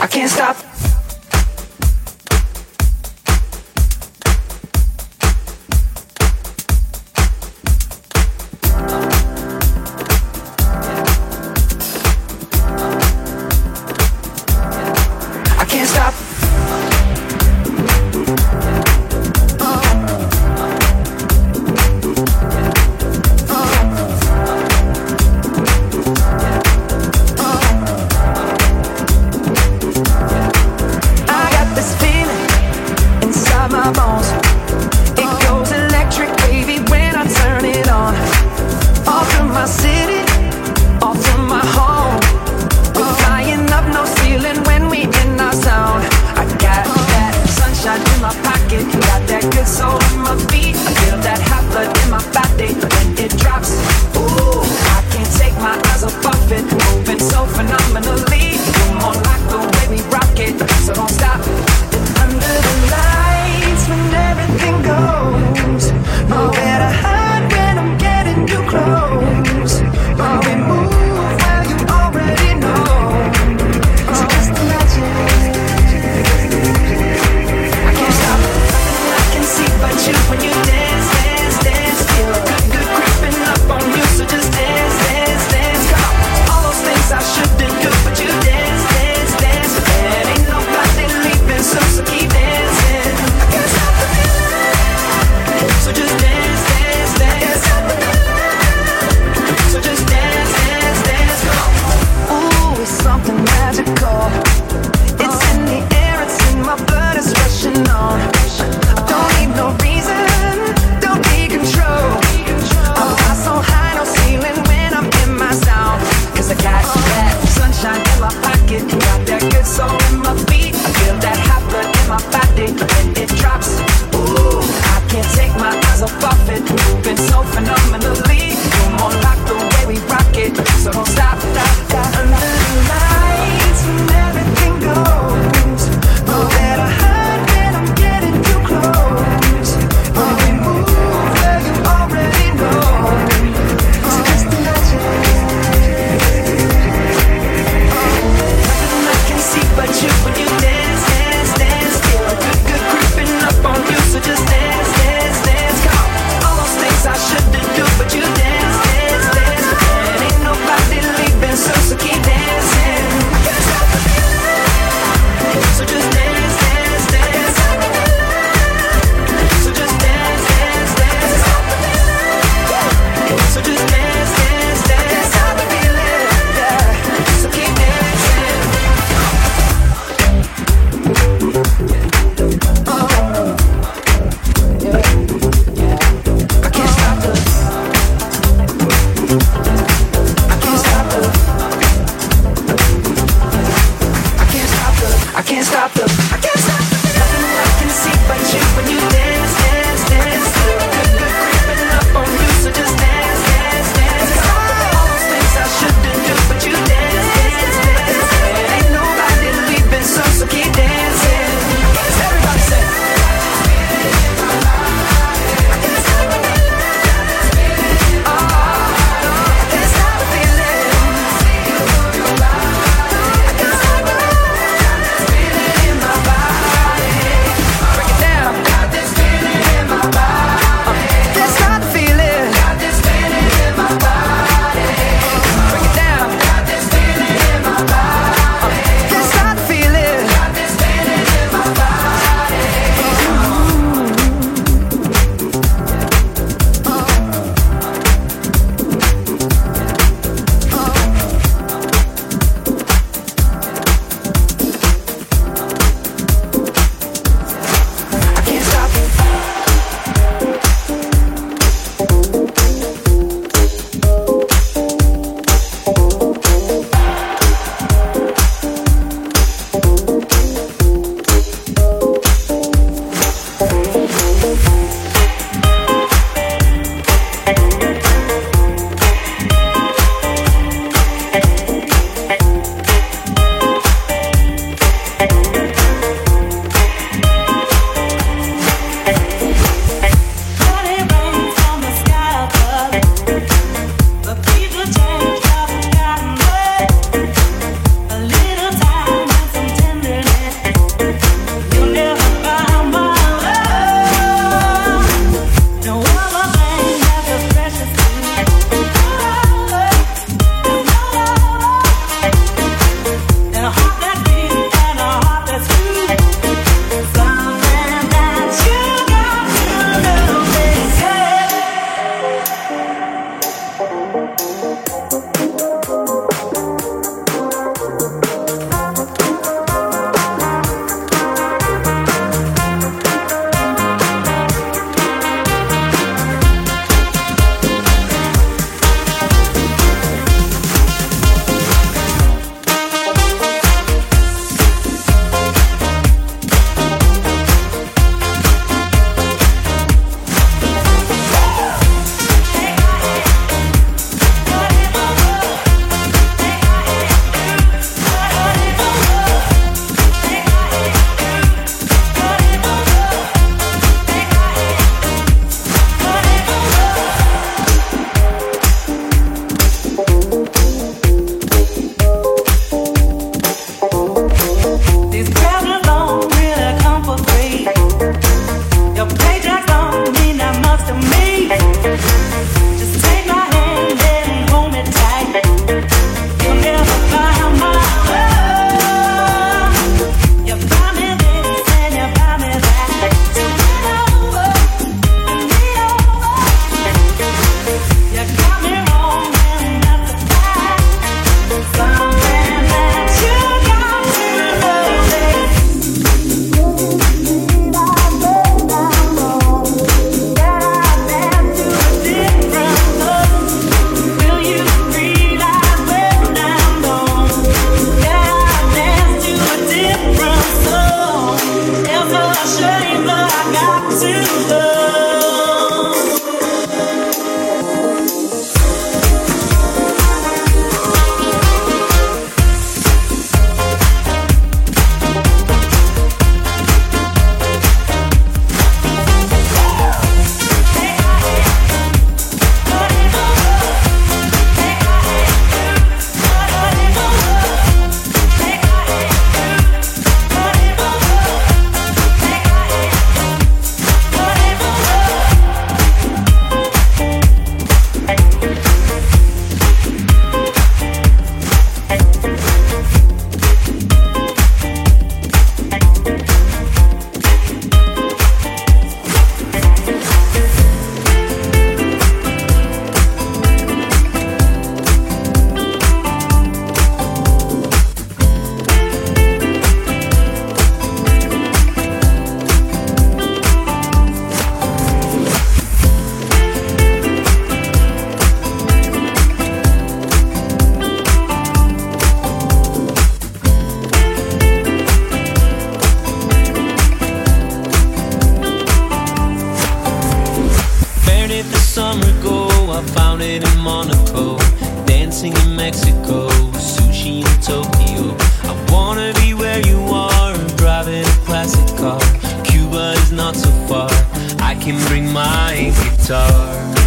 I can't stop. Mexico, sushi in Tokyo. I wanna be where you are driving a classic car. Cuba is not so far. I can bring my guitar.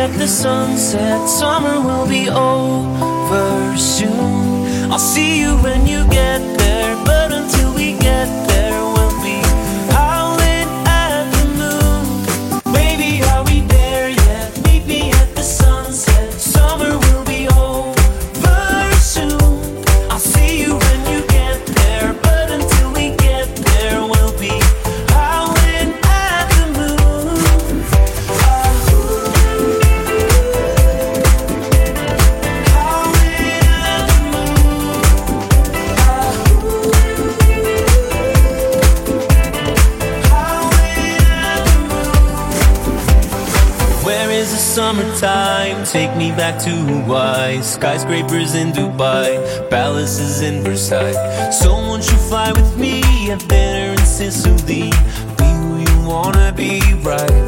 at the sunset. Summer will be over soon. I'll see you when you get there, but until we get there. Take me back to Hawaii, skyscrapers in Dubai, palaces in Versailles. So won't you fly with me? I've dinner in Sicily. Be who you wanna be, right?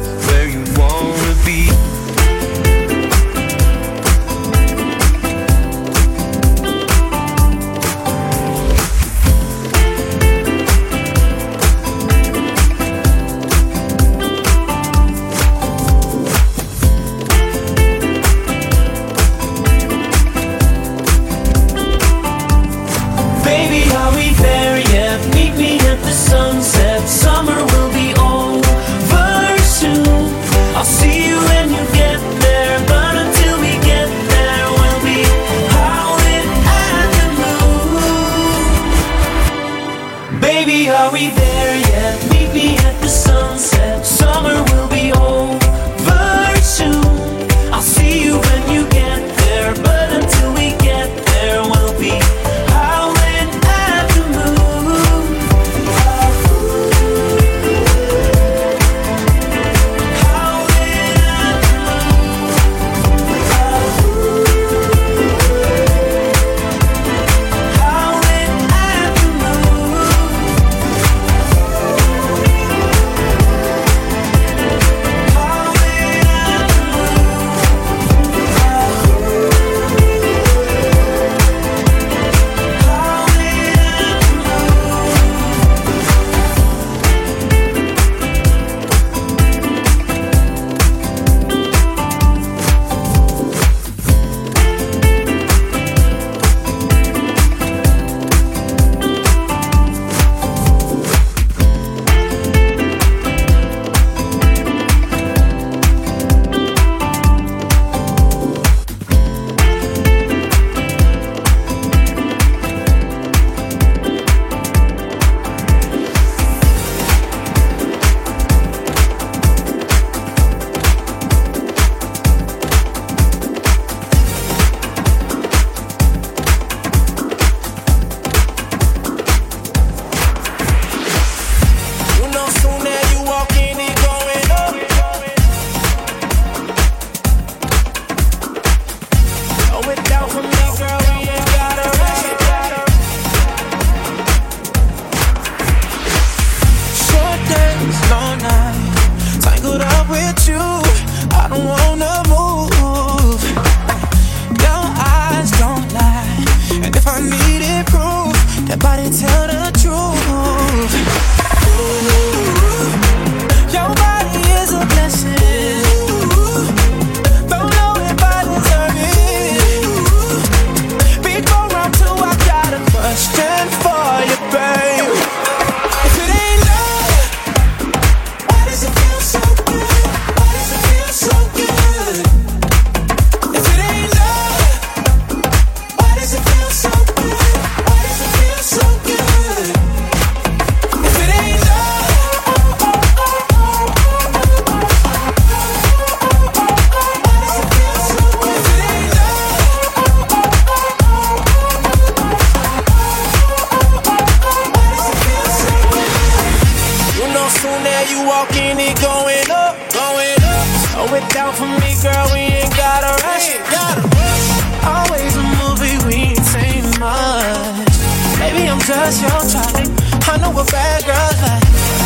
what bad girls like.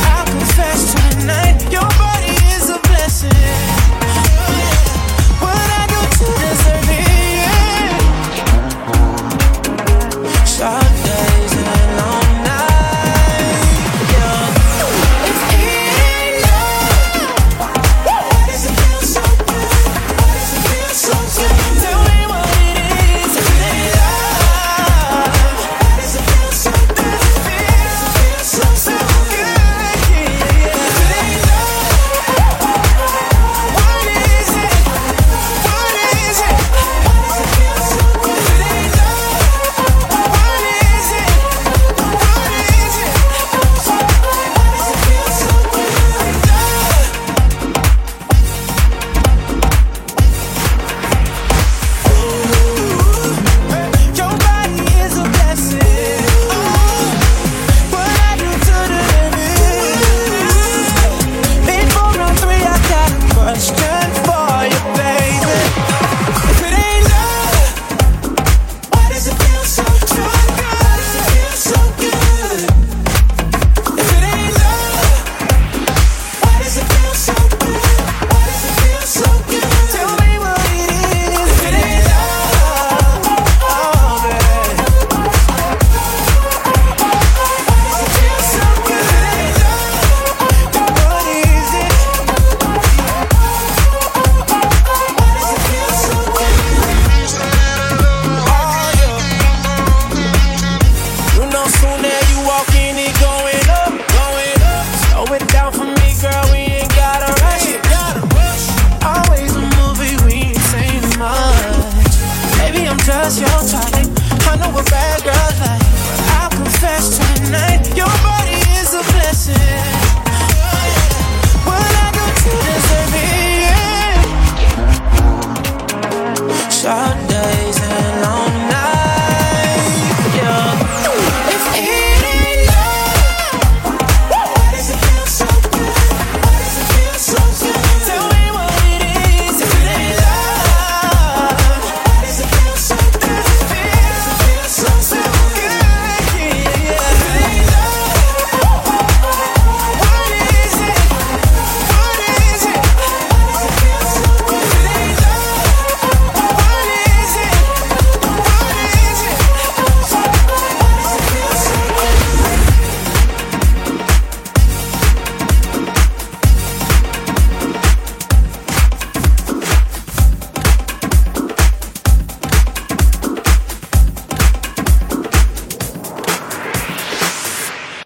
I confess tonight, your body is a blessing.